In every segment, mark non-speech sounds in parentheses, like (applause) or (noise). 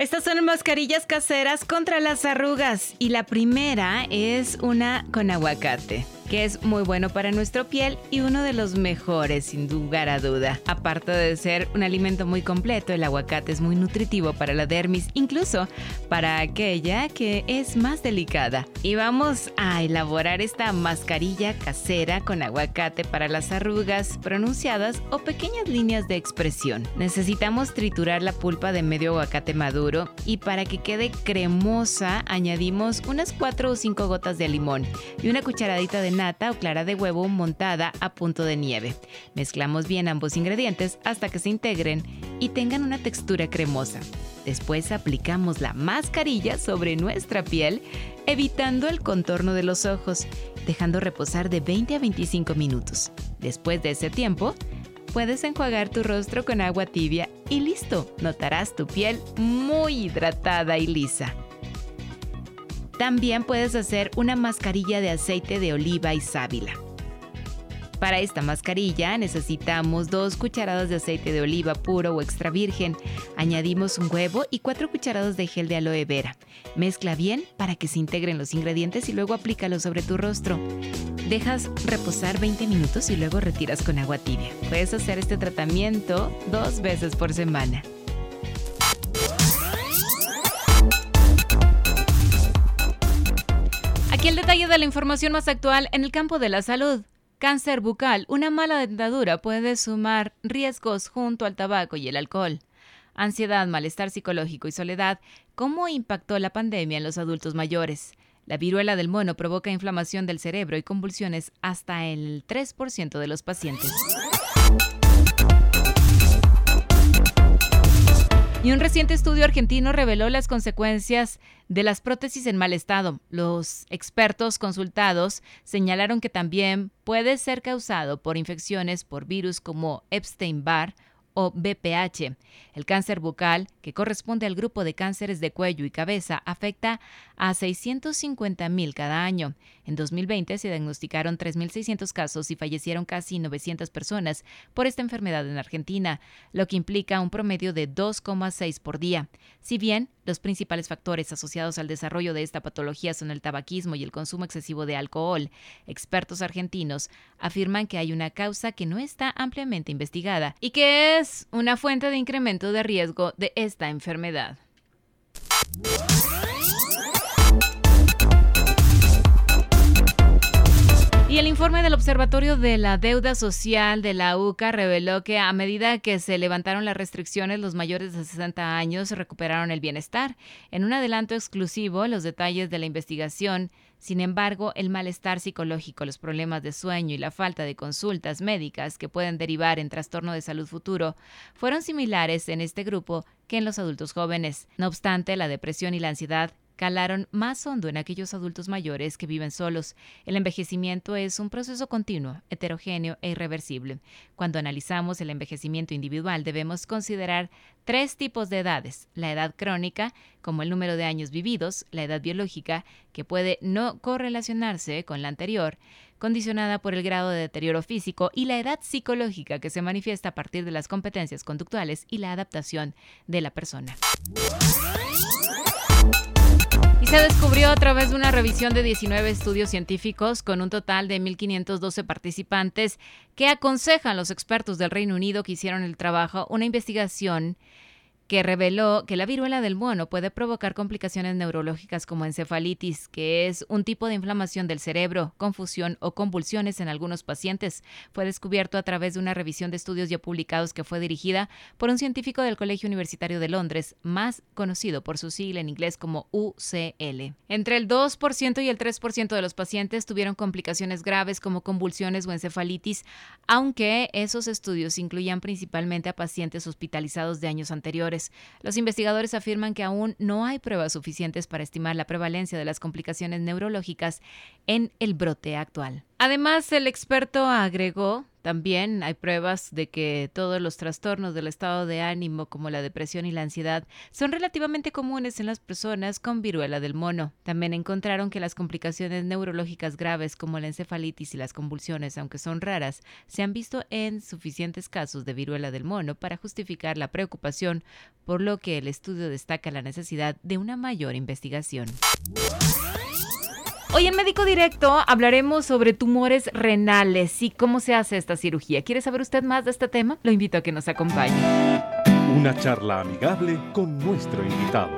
Estas son mascarillas caseras contra las arrugas y la primera es una con aguacate que es muy bueno para nuestra piel y uno de los mejores sin lugar a duda. Aparte de ser un alimento muy completo, el aguacate es muy nutritivo para la dermis, incluso para aquella que es más delicada. Y vamos a elaborar esta mascarilla casera con aguacate para las arrugas pronunciadas o pequeñas líneas de expresión. Necesitamos triturar la pulpa de medio aguacate maduro y para que quede cremosa añadimos unas 4 o 5 gotas de limón y una cucharadita de nata o clara de huevo montada a punto de nieve. Mezclamos bien ambos ingredientes hasta que se integren y tengan una textura cremosa. Después aplicamos la mascarilla sobre nuestra piel, evitando el contorno de los ojos, dejando reposar de 20 a 25 minutos. Después de ese tiempo, puedes enjuagar tu rostro con agua tibia y listo, notarás tu piel muy hidratada y lisa. También puedes hacer una mascarilla de aceite de oliva y sábila. Para esta mascarilla necesitamos dos cucharadas de aceite de oliva puro o extra virgen. Añadimos un huevo y cuatro cucharadas de gel de aloe vera. Mezcla bien para que se integren los ingredientes y luego aplícalo sobre tu rostro. Dejas reposar 20 minutos y luego retiras con agua tibia. Puedes hacer este tratamiento dos veces por semana. Aquí el detalle de la información más actual en el campo de la salud. Cáncer bucal. Una mala dentadura puede sumar riesgos junto al tabaco y el alcohol. Ansiedad, malestar psicológico y soledad. ¿Cómo impactó la pandemia en los adultos mayores? La viruela del mono provoca inflamación del cerebro y convulsiones hasta el 3% de los pacientes. Y un reciente estudio argentino reveló las consecuencias de las prótesis en mal estado. Los expertos consultados señalaron que también puede ser causado por infecciones por virus como Epstein-Barr o BPH. El cáncer bucal, que corresponde al grupo de cánceres de cuello y cabeza, afecta a 650.000 cada año. En 2020 se diagnosticaron 3.600 casos y fallecieron casi 900 personas por esta enfermedad en Argentina, lo que implica un promedio de 2,6 por día. Si bien los principales factores asociados al desarrollo de esta patología son el tabaquismo y el consumo excesivo de alcohol. Expertos argentinos afirman que hay una causa que no está ampliamente investigada y que es una fuente de incremento de riesgo de esta enfermedad. Y el informe del Observatorio de la Deuda Social de la UCA reveló que a medida que se levantaron las restricciones, los mayores de 60 años recuperaron el bienestar. En un adelanto exclusivo, los detalles de la investigación sin embargo, el malestar psicológico, los problemas de sueño y la falta de consultas médicas que pueden derivar en trastorno de salud futuro fueron similares en este grupo que en los adultos jóvenes. No obstante, la depresión y la ansiedad calaron más hondo en aquellos adultos mayores que viven solos. El envejecimiento es un proceso continuo, heterogéneo e irreversible. Cuando analizamos el envejecimiento individual debemos considerar tres tipos de edades. La edad crónica, como el número de años vividos, la edad biológica, que puede no correlacionarse con la anterior, condicionada por el grado de deterioro físico, y la edad psicológica, que se manifiesta a partir de las competencias conductuales y la adaptación de la persona se descubrió a través de una revisión de 19 estudios científicos con un total de 1.512 participantes que aconsejan los expertos del Reino Unido que hicieron el trabajo una investigación que reveló que la viruela del mono puede provocar complicaciones neurológicas como encefalitis, que es un tipo de inflamación del cerebro, confusión o convulsiones en algunos pacientes. Fue descubierto a través de una revisión de estudios ya publicados que fue dirigida por un científico del Colegio Universitario de Londres, más conocido por su sigla en inglés como UCL. Entre el 2% y el 3% de los pacientes tuvieron complicaciones graves como convulsiones o encefalitis, aunque esos estudios incluían principalmente a pacientes hospitalizados de años anteriores. Los investigadores afirman que aún no hay pruebas suficientes para estimar la prevalencia de las complicaciones neurológicas en el brote actual. Además, el experto agregó también hay pruebas de que todos los trastornos del estado de ánimo, como la depresión y la ansiedad, son relativamente comunes en las personas con viruela del mono. También encontraron que las complicaciones neurológicas graves, como la encefalitis y las convulsiones, aunque son raras, se han visto en suficientes casos de viruela del mono para justificar la preocupación, por lo que el estudio destaca la necesidad de una mayor investigación. Hoy en Médico Directo hablaremos sobre tumores renales y cómo se hace esta cirugía. ¿Quiere saber usted más de este tema? Lo invito a que nos acompañe. Una charla amigable con nuestro invitado.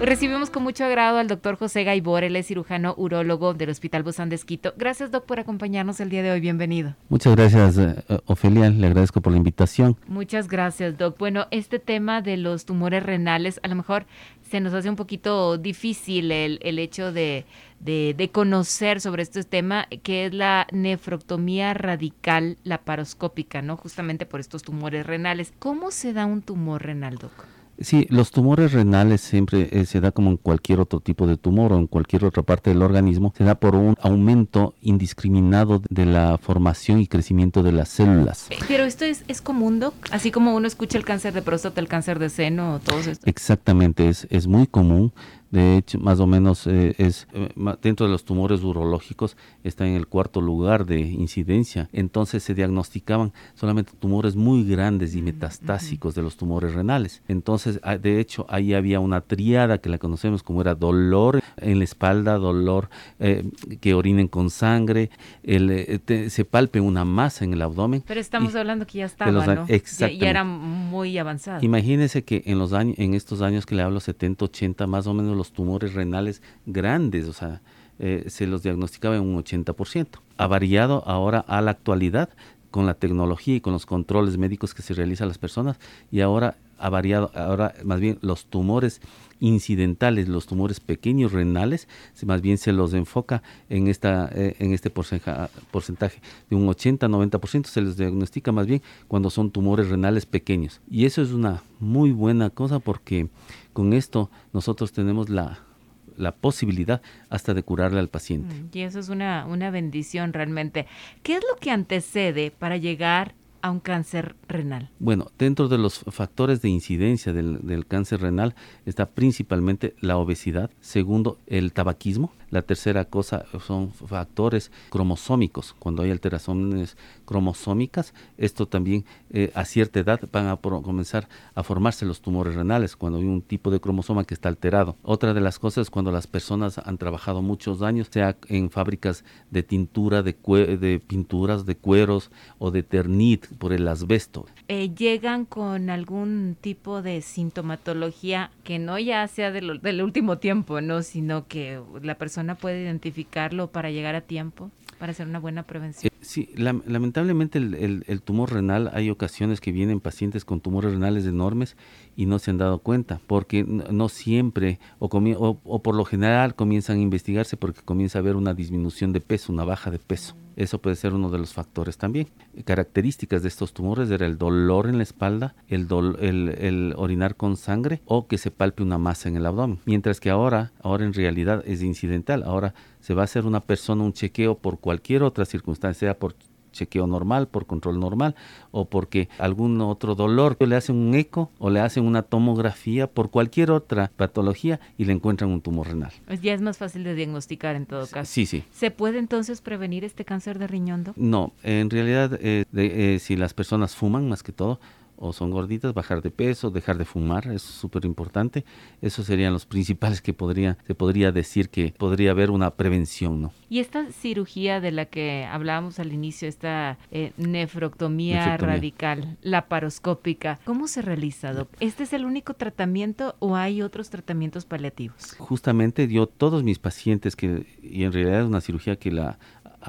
Recibimos con mucho agrado al doctor José Gaibor, él es cirujano urólogo del Hospital Bozán de Esquito. Gracias, doc, por acompañarnos el día de hoy. Bienvenido. Muchas gracias, eh, Ofelia. Le agradezco por la invitación. Muchas gracias, doc. Bueno, este tema de los tumores renales, a lo mejor se nos hace un poquito difícil el, el hecho de, de, de, conocer sobre este tema, que es la nefroctomía radical laparoscópica, ¿no? Justamente por estos tumores renales. ¿Cómo se da un tumor renal, doc? Sí, los tumores renales siempre eh, se da como en cualquier otro tipo de tumor o en cualquier otra parte del organismo, se da por un aumento indiscriminado de la formación y crecimiento de las células. Pero esto es, es común, Doc, así como uno escucha el cáncer de próstata, el cáncer de seno, todo esto. Exactamente, es, es muy común. De hecho, más o menos eh, es eh, dentro de los tumores urológicos está en el cuarto lugar de incidencia. Entonces se diagnosticaban solamente tumores muy grandes y metastásicos de los tumores renales. Entonces, ah, de hecho, ahí había una triada que la conocemos como era dolor en la espalda, dolor eh, que orinen con sangre, el, eh, te, se palpe una masa en el abdomen. Pero estamos y, hablando que ya estaba, los, ¿no? Ya, ya, era muy avanzado. Imagínese que en los años, en estos años que le hablo, 70, 80, más o menos los tumores renales grandes, o sea, eh, se los diagnosticaba en un 80%. Ha variado ahora a la actualidad con la tecnología y con los controles médicos que se realizan a las personas y ahora ha variado, ahora más bien los tumores incidentales, los tumores pequeños renales, más bien se los enfoca en, esta, eh, en este porcentaje, de un 80-90%, se les diagnostica más bien cuando son tumores renales pequeños. Y eso es una muy buena cosa porque con esto nosotros tenemos la, la posibilidad hasta de curarle al paciente. Y eso es una, una bendición realmente. ¿Qué es lo que antecede para llegar a un cáncer renal? Bueno, dentro de los factores de incidencia del, del, cáncer renal está principalmente la obesidad, segundo el tabaquismo, la tercera cosa son factores cromosómicos. Cuando hay alteraciones cromosómicas, esto también eh, a cierta edad van a comenzar a formarse los tumores renales, cuando hay un tipo de cromosoma que está alterado. Otra de las cosas es cuando las personas han trabajado muchos años, sea en fábricas de tintura, de, de pinturas, de cueros o de ternit por el asbesto. Eh, ¿Llegan con algún tipo de sintomatología que no ya sea del, del último tiempo, no, sino que la persona puede identificarlo para llegar a tiempo, para hacer una buena prevención? Sí, la, lamentablemente el, el, tumor renal, hay ocasiones que vienen pacientes con tumores renales enormes y no se han dado cuenta, porque no, siempre o, o, por lo general comienzan a investigarse porque comienza a haber una disminución de peso, una baja de peso. Eso puede ser uno de los factores también. Características de estos tumores era el dolor en la espalda, el, el, el, orinar con sangre o que se palpe una masa en el abdomen. Mientras que ahora, ahora en realidad es incidental. Ahora se va a hacer una persona un chequeo por cualquier otra circunstancia, sea por chequeo normal, por control normal, o porque algún otro dolor, le hacen un eco o le hacen una tomografía por cualquier otra patología y le encuentran un tumor renal. Pues ya es más fácil de diagnosticar en todo caso. Sí, sí. ¿Se puede entonces prevenir este cáncer de riñón? No, en realidad eh, de, eh, si las personas fuman más que todo, o son gorditas, bajar de peso, dejar de fumar, es súper importante. Esos serían los principales que podría, se podría decir que podría haber una prevención, ¿no? Y esta cirugía de la que hablábamos al inicio, esta eh, nefroctomía, nefroctomía, radical, laparoscópica, ¿cómo se realiza, Doc? ¿Este es el único tratamiento o hay otros tratamientos paliativos? Justamente yo, todos mis pacientes, que y en realidad es una cirugía que la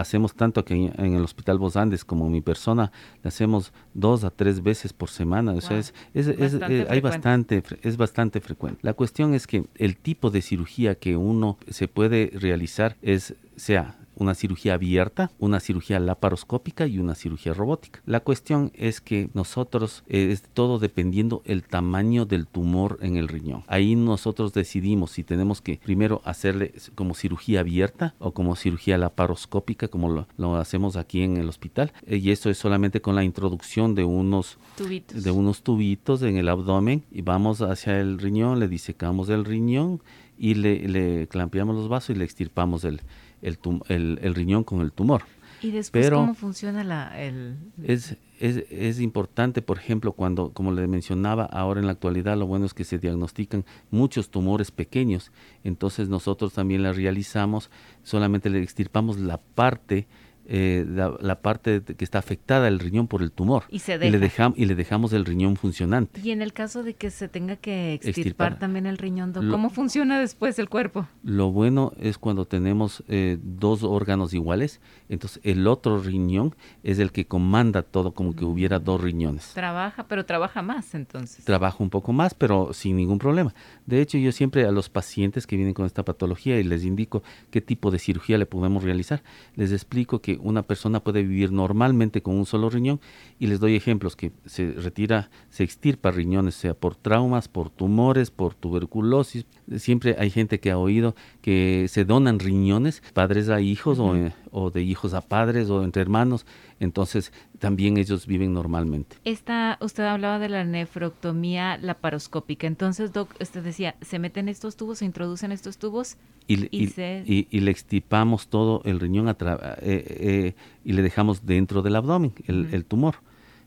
hacemos tanto aquí en, en el Hospital Bos Andes como mi persona, le hacemos dos a tres veces por semana. Wow. O sea, es, es, es, eh, hay bastante, es bastante frecuente. La cuestión es que el tipo de cirugía que uno se puede realizar es, sea una cirugía abierta, una cirugía laparoscópica y una cirugía robótica. La cuestión es que nosotros, eh, es todo dependiendo el tamaño del tumor en el riñón. Ahí nosotros decidimos si tenemos que primero hacerle como cirugía abierta o como cirugía laparoscópica, como lo, hacemos aquí en el hospital. Eh, y esto es solamente con la introducción de unos tubitos. de unos tubitos en el abdomen y vamos hacia el riñón, le disecamos el riñón y le, le clampeamos los vasos y le extirpamos el, el, el, riñón con el tumor. ¿Y después cómo funciona la, el...? Es, es, es, importante, por ejemplo, cuando, como le mencionaba, ahora en la actualidad lo bueno es que se diagnostican muchos tumores pequeños, entonces nosotros también la realizamos, solamente le extirpamos la parte eh, la, parte que está afectada el riñón por el tumor y, se le dejamos y le dejamos el riñón funcionante. Y en el caso de que se tenga que extirpar, también el riñón, ¿cómo funciona después el cuerpo? Lo bueno es cuando tenemos eh, dos órganos iguales, entonces el otro riñón es el que comanda todo, como que hubiera dos riñones. Trabaja, pero trabaja más entonces. Trabaja un poco más, pero sin ningún problema. De hecho, yo siempre a los pacientes que vienen con esta patología y les indico qué tipo de cirugía le podemos realizar, les explico que una persona puede vivir normalmente con un solo riñón y les doy ejemplos que se retira, se extirpa riñones, sea por traumas, por tumores, por tuberculosis. Siempre hay gente que ha oído que se donan riñones, padres a hijos o, eh, o, de hijos a padres o entre hermanos. Entonces también ellos viven normalmente. Esta, usted hablaba de la nefroctomía laparoscópica. Entonces, Doc, usted decía, se meten estos tubos, se introducen estos tubos y, y, le extirpamos todo el riñón eh, eh, y le dejamos dentro del abdomen el, tumor.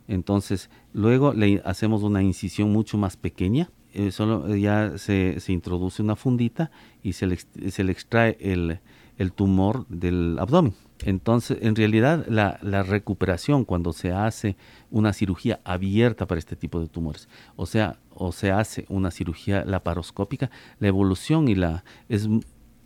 Entonces, luego le hacemos una incisión mucho más pequeña. Eh, solo ya se, se, introduce una fundita y se le, se le extrae el, el tumor del abdomen. Entonces, en realidad, la, la, recuperación cuando se hace una cirugía abierta para este tipo de tumores, o sea, o se hace una cirugía laparoscópica, la evolución y la es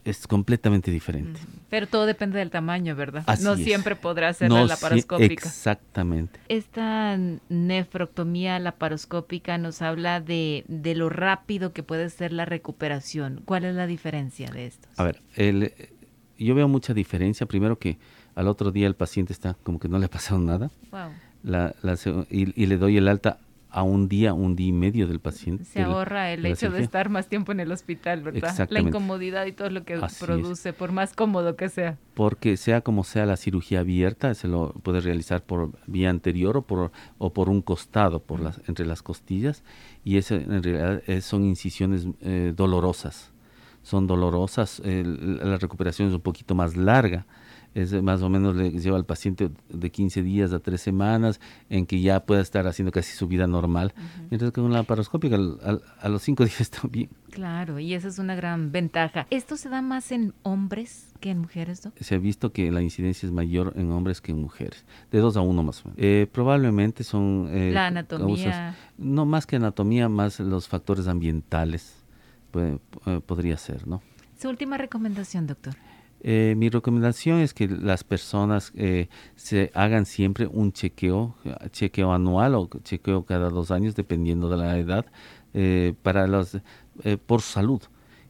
es completamente diferente. Pero todo depende del tamaño, ¿verdad? no siempre podrá ser la laparoscópica. exactamente. Esta nefroctomía laparoscópica nos habla de, de, lo rápido que puede ser la recuperación. ¿Cuál es la diferencia de esto? A ver, el, yo veo mucha diferencia. Primero que al otro día el paciente está como que no le ha pasado nada. Wow. La, y, y, le doy el alta a un día, un día y medio del paciente. Se ahorra el hecho de estar más tiempo en el hospital, ¿verdad? La incomodidad y todo lo que produce, por más cómodo que sea. Porque sea como sea la cirugía abierta, se lo puede realizar por vía anterior o por, o por un costado, por las, entre las costillas, y eso en realidad son incisiones eh, dolorosas. Son dolorosas, la recuperación es un poquito más larga es más o menos le lleva al paciente de 15 días a 3 semanas en que ya pueda estar haciendo casi su vida normal, mientras que con la laparoscópica a los 5 (laughs) días está bien. Claro, y esa es una gran ventaja. ¿Esto se da más en hombres que en mujeres, ¿no? Se ha visto que la incidencia es mayor en hombres que en mujeres, de 2 a 1 más o menos. Eh, probablemente son... Eh, la anatomía. no más que anatomía, más los factores ambientales eh, podría ser, ¿no? Su última recomendación, doctor. Eh, mi recomendación es que las personas eh, se hagan siempre un chequeo, chequeo anual o chequeo cada dos años, dependiendo de la edad, eh, para los, por salud.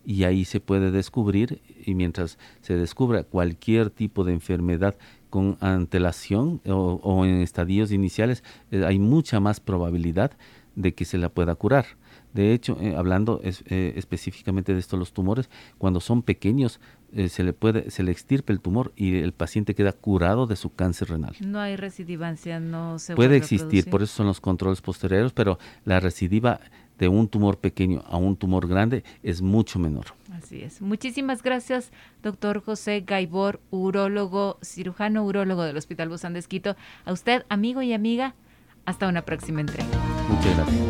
Y ahí se puede descubrir, y mientras se descubra cualquier tipo de enfermedad con antelación o, o en estadios iniciales, hay mucha más probabilidad de que se la pueda curar. De hecho, hablando específicamente de esto, los tumores, cuando son pequeños, eh, se le puede se le extirpe el tumor y el paciente queda curado de su cáncer renal. No hay recidivancia, no se puede existir, por eso son los controles posteriores, pero la recidiva de un tumor pequeño a un tumor grande es mucho menor. Así es. Muchísimas gracias, doctor José Gaibor, urólogo, cirujano urólogo del Hospital Bozán de Esquito. A usted, amigo y amiga, hasta una próxima entrega. Muchas gracias.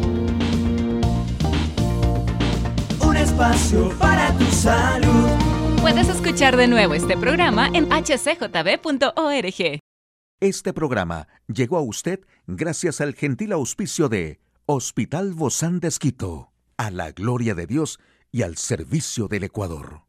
Un espacio para tu salud. Puedes escuchar de nuevo este programa en hcjb.org. Este programa llegó a usted gracias al gentil auspicio de Hospital Bozán de Esquito, a la gloria de Dios y al servicio del Ecuador.